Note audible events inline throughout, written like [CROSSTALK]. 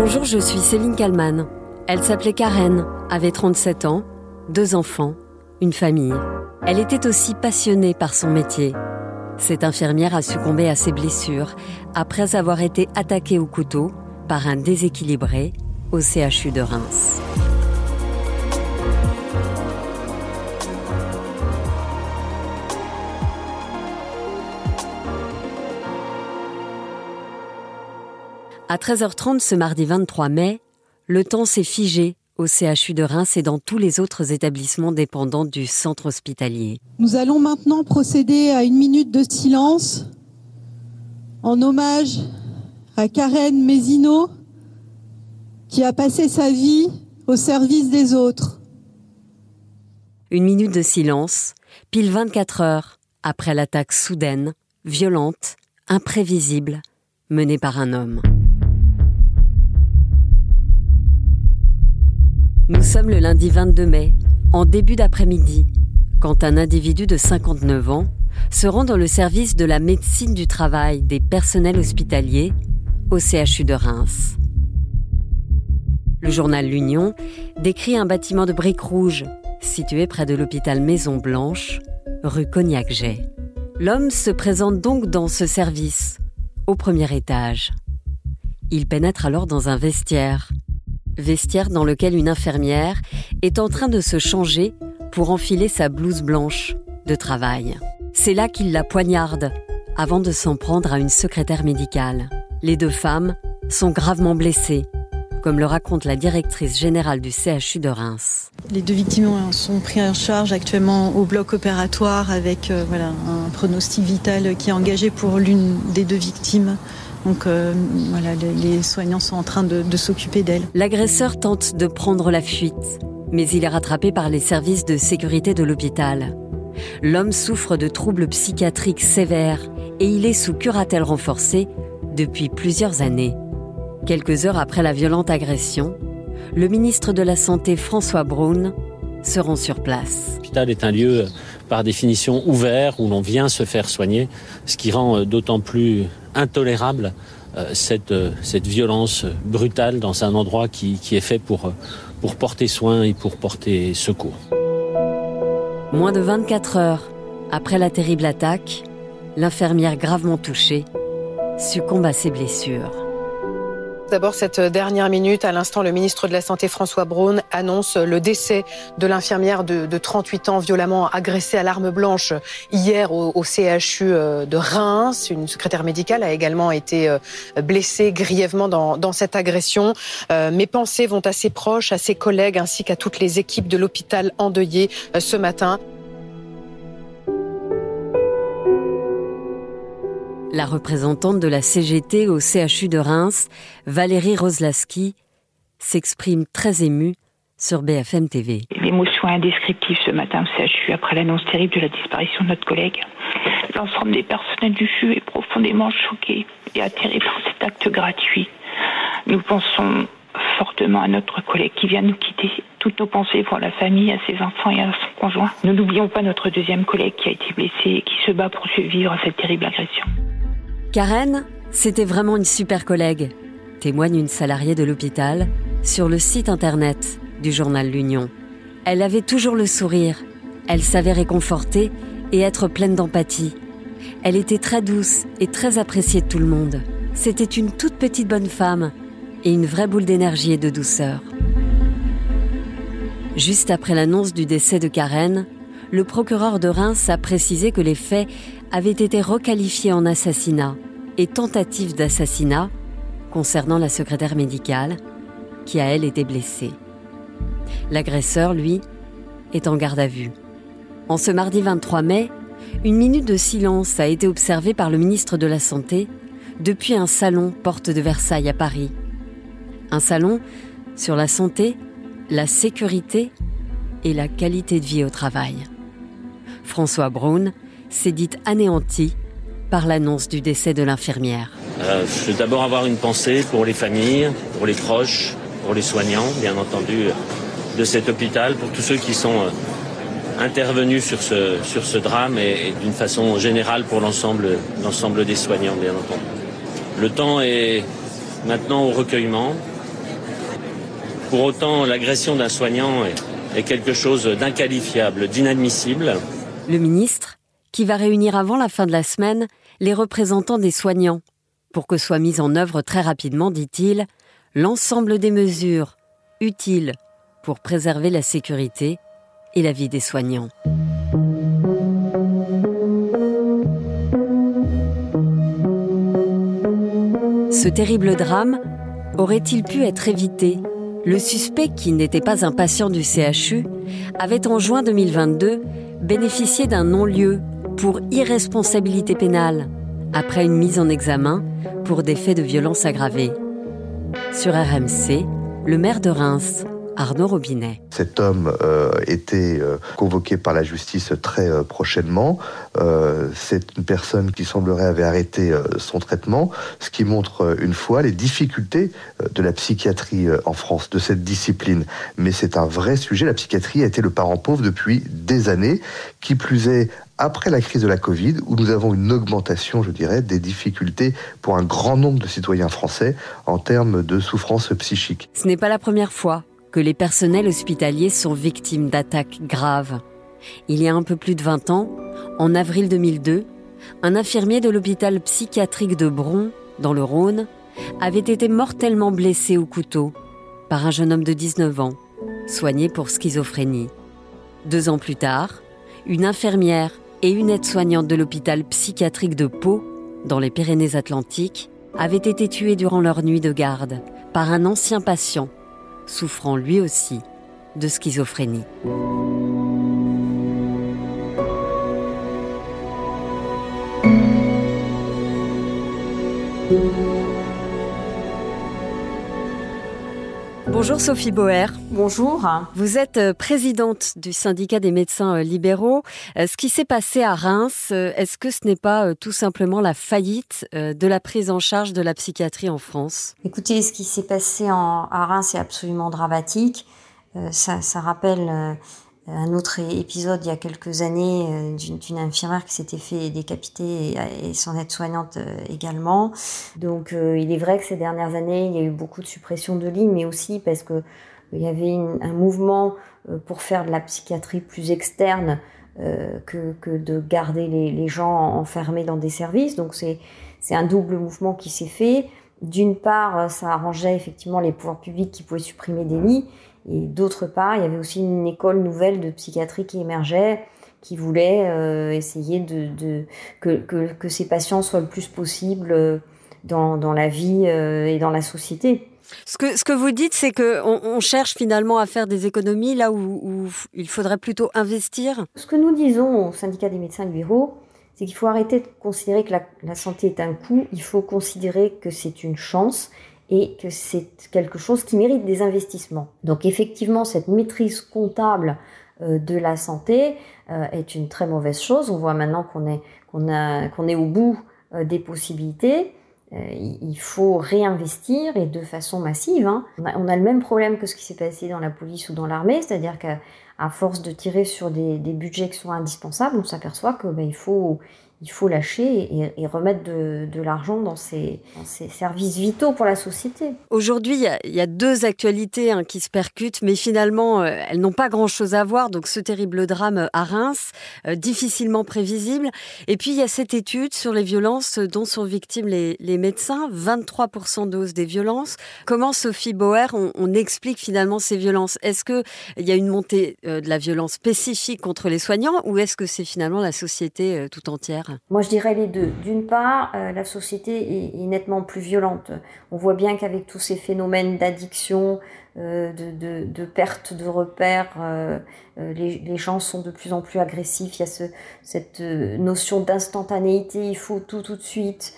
Bonjour, je suis Céline Kalman. Elle s'appelait Karen, avait 37 ans, deux enfants, une famille. Elle était aussi passionnée par son métier. Cette infirmière a succombé à ses blessures après avoir été attaquée au couteau par un déséquilibré au CHU de Reims. À 13h30 ce mardi 23 mai, le temps s'est figé au CHU de Reims et dans tous les autres établissements dépendants du centre hospitalier. Nous allons maintenant procéder à une minute de silence en hommage à Karen Mézineau qui a passé sa vie au service des autres. Une minute de silence, pile 24 heures après l'attaque soudaine, violente, imprévisible, menée par un homme. Nous sommes le lundi 22 mai, en début d'après-midi, quand un individu de 59 ans se rend dans le service de la médecine du travail des personnels hospitaliers au CHU de Reims. Le journal L'Union décrit un bâtiment de briques rouges situé près de l'hôpital Maison Blanche, rue Cognac-Jet. L'homme se présente donc dans ce service, au premier étage. Il pénètre alors dans un vestiaire vestiaire dans lequel une infirmière est en train de se changer pour enfiler sa blouse blanche de travail. C'est là qu'il la poignarde avant de s'en prendre à une secrétaire médicale. Les deux femmes sont gravement blessées, comme le raconte la directrice générale du CHU de Reims. Les deux victimes sont prises en charge actuellement au bloc opératoire avec euh, un pronostic vital qui est engagé pour l'une des deux victimes. Donc euh, voilà, les soignants sont en train de s'occuper d'elle. L'agresseur tente de prendre la fuite, mais il est rattrapé par les services de sécurité de l'hôpital. L'homme souffre de troubles psychiatriques sévères et il est sous curatelle renforcée depuis plusieurs années. Quelques heures après la violente agression, le ministre de la Santé François Braun se rend sur place. L'hôpital est un lieu par définition ouvert où l'on vient se faire soigner, ce qui rend d'autant plus intolérable euh, cette, euh, cette violence brutale dans un endroit qui, qui est fait pour, euh, pour porter soin et pour porter secours. Moins de 24 heures après la terrible attaque, l'infirmière gravement touchée succombe à ses blessures. D'abord, cette dernière minute, à l'instant, le ministre de la Santé, François Braun, annonce le décès de l'infirmière de, de, 38 ans violemment agressée à l'arme blanche hier au, CHU euh, de Reims. Une secrétaire médicale a également été euh, blessée grièvement dans, dans cette agression. Euh, mes pensées vont à ses proches, à ses collègues, ainsi qu'à toutes les équipes de l'hôpital endeuillé ce matin. La représentante de la CGT au CHU de Reims, Valérie Roslaski, s'exprime très émue sur BFM TV. L'émotion indescriptive ce matin au CHU après l'annonce terrible de la disparition de notre collègue. L'ensemble des personnels du CHU est profondément choqué et atterré par cet acte gratuit. Nous pensons fortement à notre collègue qui vient nous quitter. Toutes nos pensées pour la famille, à ses enfants et à son conjoint. Ne n'oublions pas notre deuxième collègue qui a été blessé et qui se bat pour survivre à cette terrible agression. Karen, c'était vraiment une super collègue, témoigne une salariée de l'hôpital sur le site internet du journal L'Union. Elle avait toujours le sourire, elle savait réconforter et être pleine d'empathie. Elle était très douce et très appréciée de tout le monde. C'était une toute petite bonne femme et une vraie boule d'énergie et de douceur. Juste après l'annonce du décès de Karen, le procureur de Reims a précisé que les faits avaient été requalifiés en assassinat et tentative d'assassinat concernant la secrétaire médicale qui a elle été blessée. L'agresseur, lui, est en garde à vue. En ce mardi 23 mai, une minute de silence a été observée par le ministre de la Santé depuis un salon porte de Versailles à Paris. Un salon sur la santé, la sécurité et la qualité de vie au travail. François Braun s'est dit anéanti par l'annonce du décès de l'infirmière. Euh, je veux d'abord avoir une pensée pour les familles, pour les proches, pour les soignants, bien entendu, de cet hôpital, pour tous ceux qui sont euh, intervenus sur ce, sur ce drame et, et d'une façon générale pour l'ensemble des soignants, bien entendu. Le temps est maintenant au recueillement, Pour autant, l'agression d'un soignant est, quelque chose d'inqualifiable, d'inadmissible. Le ministre, qui va réunir avant la fin de la semaine les représentants des soignants, pour que soit mise en œuvre très rapidement, dit-il, l'ensemble des mesures utiles pour préserver la sécurité et la vie des soignants. Ce terrible drame aurait-il pu être évité? Le suspect, qui n'était pas un patient du CHU, avait en juin 2022 bénéficié d'un non-lieu pour irresponsabilité pénale après une mise en examen pour des faits de violence aggravée. Sur RMC, le maire de Reims, Arnaud Robinet. Cet homme euh, était euh, convoqué par la justice très euh, prochainement. c'est une personne qui semblerait avoir arrêté son traitement, ce qui montre une fois les difficultés de la psychiatrie en France, de cette discipline. Mais c'est un vrai sujet. La psychiatrie a été le parent pauvre depuis des années. Qui plus est, après la crise de la Covid, où nous avons une augmentation, je dirais, des difficultés pour un grand nombre de citoyens français en termes de souffrance psychique. Ce n'est pas la première fois que les personnels hospitaliers sont victimes d'attaques graves. Il y a un peu plus de 20 ans, en avril 2002, un infirmier de l'hôpital psychiatrique de Bron, dans le Rhône, avait été mortellement blessé au couteau par un jeune homme de 19 ans, soigné pour schizophrénie. Deux ans plus tard, une infirmière et une aide-soignante de l'hôpital psychiatrique de Pau, dans les Pyrénées-Atlantiques, avaient été tuées durant leur nuit de garde par un ancien patient souffrant lui aussi de schizophrénie. Bonjour Sophie Boer. Bonjour. Vous êtes euh, présidente du syndicat des médecins euh, libéraux. Euh, ce qui s'est passé à Reims, est-ce que ce n'est pas tout simplement la faillite de la prise en charge de la psychiatrie en France? Écoutez, ce qui s'est passé à Reims est absolument dramatique. Ça, ça rappelle un autre épisode il y a quelques années euh, d'une infirmière qui s'était fait décapiter et, son aide-soignante euh, également. Donc euh, il est vrai que ces dernières années, il y a eu beaucoup de suppression de lits, mais aussi parce que il y avait un mouvement pour faire de la psychiatrie plus externe que, de garder les, les, gens enfermés dans des services. Donc c'est un double mouvement qui s'est fait. D'une part, ça arrangeait effectivement les pouvoirs publics qui pouvaient supprimer des lits, et d'autre part, il y avait aussi une école nouvelle de psychiatrie qui émergeait, qui voulait euh, essayer de, que, que, ces patients soient le plus possible euh, dans, dans la vie euh, et dans la société. Ce que, ce que vous dites, c'est qu'on on cherche finalement à faire des économies là où, il faudrait plutôt investir. Ce que nous disons au syndicat des médecins libéraux, c'est qu'il faut arrêter de considérer que la, la santé est un coût, il faut considérer que c'est une chance et que c'est quelque chose qui mérite des investissements. Donc effectivement, cette maîtrise comptable euh, de la santé euh, est une très mauvaise chose. On voit maintenant qu'on est, qu'on a, qu'on est au bout euh, des possibilités. Il faut réinvestir et de façon massive. Hein. On, a, le même problème que ce qui s'est passé dans la police ou dans l'armée, c'est-à-dire qu'à force de tirer sur des, des, budgets qui sont indispensables, on s'aperçoit que ben, il faut il faut lâcher et, remettre de, l'argent dans ces, services vitaux pour la société. Aujourd'hui, il y, a deux actualités hein, qui se percutent, mais finalement, euh, elles n'ont pas grand-chose à voir. Donc, ce terrible drame à Reims, euh, difficilement prévisible. Et puis, il y a cette étude sur les violences dont sont victimes les, médecins, 23% de hausse des violences. Comment, Sophie Bauer, on, explique finalement ces violences? Est-ce qu'il y a une montée euh, de la violence spécifique contre les soignants ou est-ce que c'est finalement la société tout entière? Moi, je dirais les deux. D'une part, euh, la société est, nettement plus violente. On voit bien qu'avec tous ces phénomènes d'addiction, euh, de, perte de repères, euh, les, gens sont de plus en plus agressifs. Il y a cette notion d'instantanéité, il faut tout tout de suite.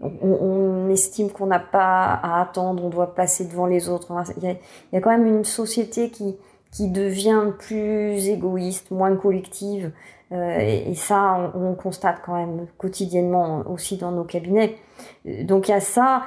On, estime qu'on n'a pas à attendre, on doit passer devant les autres. Il y a, il y a quand même une société qui, qui devient plus égoïste, moins collective. Euh, et, ça, on, constate quand même quotidiennement aussi dans nos cabinets. Donc il y a ça.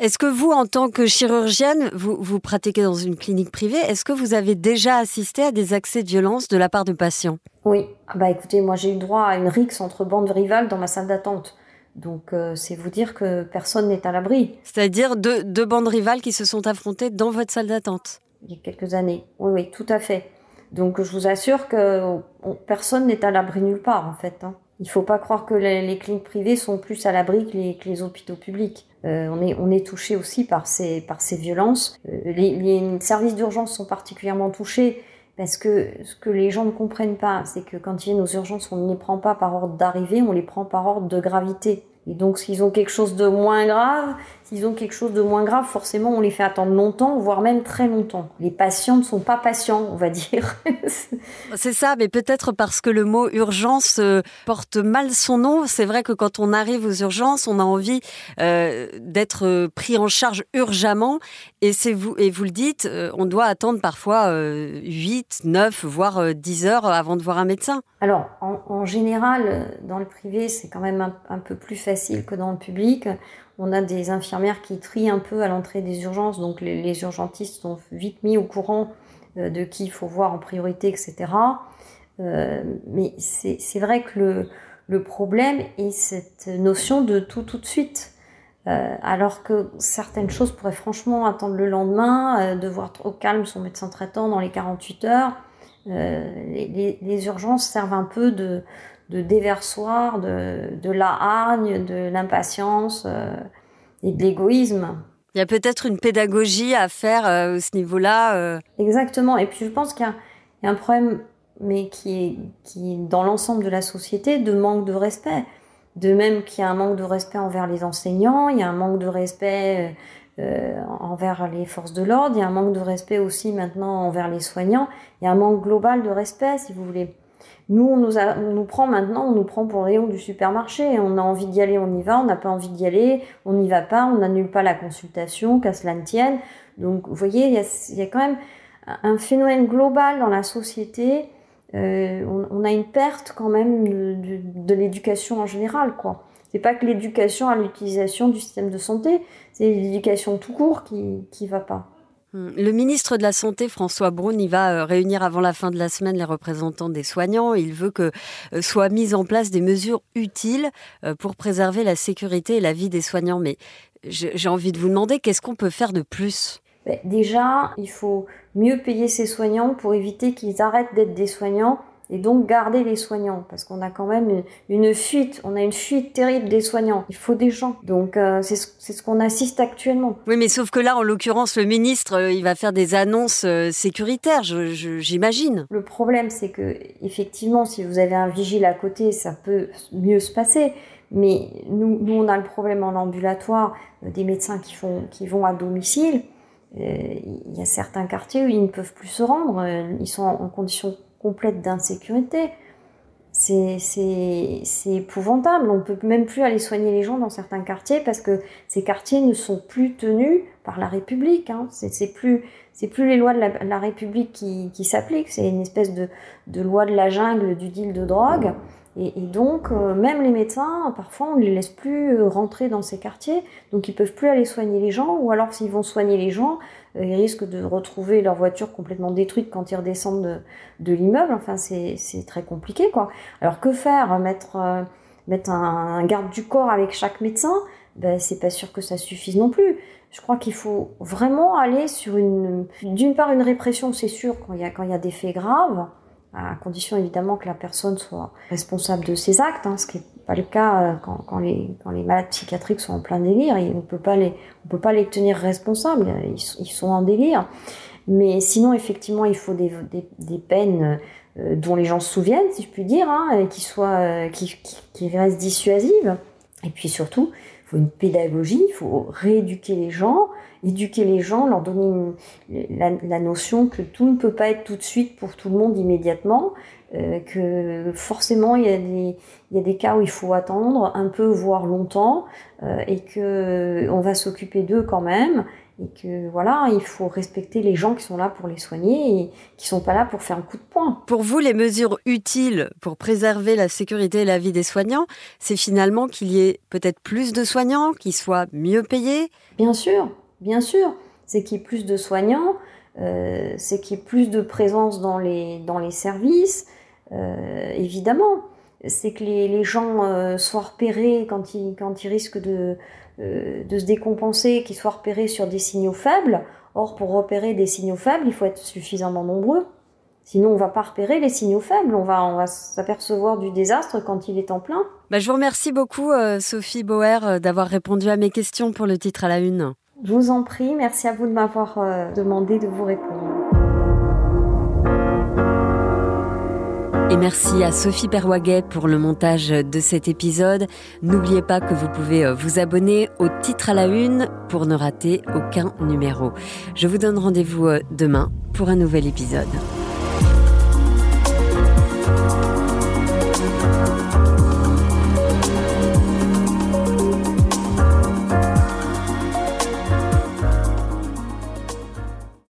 Est-ce que vous, en tant que chirurgienne, vous, vous pratiquez dans une clinique privée, est-ce que vous avez déjà assisté à des accès de violence de la part de patients? Oui. Ah bah écoutez, moi j'ai eu droit à une rixe entre bandes rivales dans ma salle d'attente. Donc euh, c'est vous dire que personne n'est à l'abri. C'est-à-dire deux, deux bandes rivales qui se sont affrontées dans votre salle d'attente? Il y a quelques années. Oui, oui, tout à fait. Donc je vous assure que personne n'est à l'abri nulle part en fait. Hein. Il faut pas croire que les, cliniques privées sont plus à l'abri que les, hôpitaux publics. Euh, on est on touché aussi par ces par ces violences. Euh, les, les, services d'urgence sont particulièrement touchés parce que ce que les gens ne comprennent pas, c'est que quand ils viennent aux urgences, on ne les prend pas par ordre d'arrivée, on les prend par ordre de gravité. Et donc, s'ils ont quelque chose de moins grave, s'ils ont quelque chose de moins grave, forcément, on les fait attendre longtemps, voire même très longtemps. Les patients ne sont pas patients, on va dire. [LAUGHS] C'est ça, mais peut-être parce que le mot urgence euh, porte mal son nom. C'est vrai que quand on arrive aux urgences, on a envie euh, d'être pris en charge urgemment. Et c'est vous, et vous le dites, euh, on doit attendre parfois 8, 9, voire 10 heures avant de voir un médecin. Alors, en, général, dans le privé, c'est quand même un, un peu plus facile que dans le public. On a des infirmières qui trient un peu à l'entrée des urgences, donc les, urgentistes sont vite mis au courant euh, de qui il faut voir en priorité, etc. Euh, mais c'est vrai que le, problème est cette notion de tout tout de suite. Euh, alors que certaines choses pourraient franchement attendre le lendemain, devoir au calme son médecin traitant dans les 48 heures. Les, urgences servent un peu de, de déversoir, de, de la hargne, de l'impatience euh, et de l'égoïsme. Il y a peut-être une pédagogie à faire euh, à ce niveau-là. Euh. Exactement. Et puis je pense qu'il y, a un problème, mais qui est, qui dans l'ensemble de la société, de manque de respect. De même qu'il y a un manque de respect envers les enseignants, il y a un manque de respect envers les forces de l'ordre, il y a un manque de respect aussi maintenant envers les soignants, il y a un manque global de respect, si vous voulez. Nous, on nous, prend maintenant, on nous prend pour rayon du supermarché. On a envie d'y aller, on y va. On n'a pas envie d'y aller, on n'y va pas. On n'annule pas la consultation, qu'à cela ne tienne. Donc, vous voyez, il y a, quand même un phénomène global dans la société. Euh, on, a une perte quand même de, l'éducation en général, quoi. C'est pas que l'éducation à l'utilisation du système de santé, c'est l'éducation tout court qui qui va pas. Le ministre de la Santé, François Braun, va euh, réunir avant la fin de la semaine les représentants des soignants. Il veut que euh, soient mises en place des mesures utiles euh, pour préserver la sécurité et la vie des soignants. Mais j'ai envie de vous demander, qu'est-ce qu'on peut faire de plus? Ben, Déjà, il faut mieux payer ces soignants pour éviter qu'ils arrêtent d'être des soignants et donc garder les soignants parce qu'on a quand même une, fuite, on a une fuite terrible des soignants. Il faut des gens. Donc euh, c'est ce, qu'on assiste actuellement. Oui, mais sauf que là, en l'occurrence, le ministre, euh, il va faire des annonces euh, sécuritaires, j'imagine. Le problème, c'est que effectivement, si vous avez un vigile à côté, ça peut mieux se passer. Mais nous, nous on a le problème en ambulatoire des médecins qui, font, qui vont à domicile. Il y a certains quartiers où ils ne peuvent plus se rendre. Ils sont en condition complète d'insécurité. C'est épouvantable. On peut même plus aller soigner les gens dans certains quartiers parce que ces quartiers ne sont plus tenus par la République. Hein. C'est plus plus les lois de la, République qui, s'appliquent. C'est une espèce de, loi de la jungle du deal de drogue. Et, donc, euh, même les médecins, parfois, on ne les laisse plus euh, rentrer dans ces quartiers, donc ils peuvent plus aller soigner les gens, ou alors s'ils vont soigner les gens, ils risquent de retrouver leur voiture complètement détruite quand ils redescendent de, l'immeuble. Enfin, c'est très compliqué, quoi. Alors que faire Mettre, mettre un, garde du corps avec chaque médecin? Ben, c'est pas sûr que ça suffise non plus. Je crois qu'il faut vraiment aller sur une, d'une part une répression, c'est sûr, quand il y quand il y a des faits graves, à condition évidemment que la personne soit responsable de ses actes, hein, ce qui n'est pas le cas euh, quand, les, malades psychiatriques sont en plein délire, on on peut pas les tenir responsables, ils, sont en délire. Mais sinon, effectivement, il faut des, peines euh, dont les gens se souviennent, si je puis dire, hein, et qui soient, euh, qui, restent dissuasives. Et puis surtout, faut une pédagogie, il faut rééduquer les gens, éduquer les gens, leur donner la, notion que tout ne peut pas être tout de suite pour tout le monde immédiatement, euh, que forcément il y, a des, cas où il faut attendre un peu, voire longtemps, euh, et que on va s'occuper d'eux quand même, et que voilà, il faut respecter les gens qui sont là pour les soigner et qui sont pas là pour faire un coup de poing. Pour vous, les mesures utiles pour préserver la sécurité et la vie des soignants, c'est finalement qu'il y ait peut-être plus de soignants, qui soient mieux payés? Bien sûr, bien sûr, c'est qu'il y ait plus de soignants, euh, c'est qu'il y ait plus de présence dans les, dans les services, euh, évidemment. C'est que les, les gens euh, soient repérés quand ils, quand ils risquent de, de se décompenser, qui soit repéré sur des signaux faibles. Or, pour repérer des signaux faibles, il faut être suffisamment nombreux. Sinon, on va pas repérer les signaux faibles. On va, on va s'apercevoir du désastre quand il est en plein. Bah, je vous remercie beaucoup, Sophie Bauer, d'avoir répondu à mes questions pour le titre à la une. Je vous en prie. Merci à vous de m'avoir demandé de vous répondre. Et merci à Sophie Perwaguet pour le montage de cet épisode. N'oubliez pas que vous pouvez euh, vous abonner au titre à la une pour ne rater aucun numéro. Je vous donne rendez-vous euh, demain pour un nouvel épisode.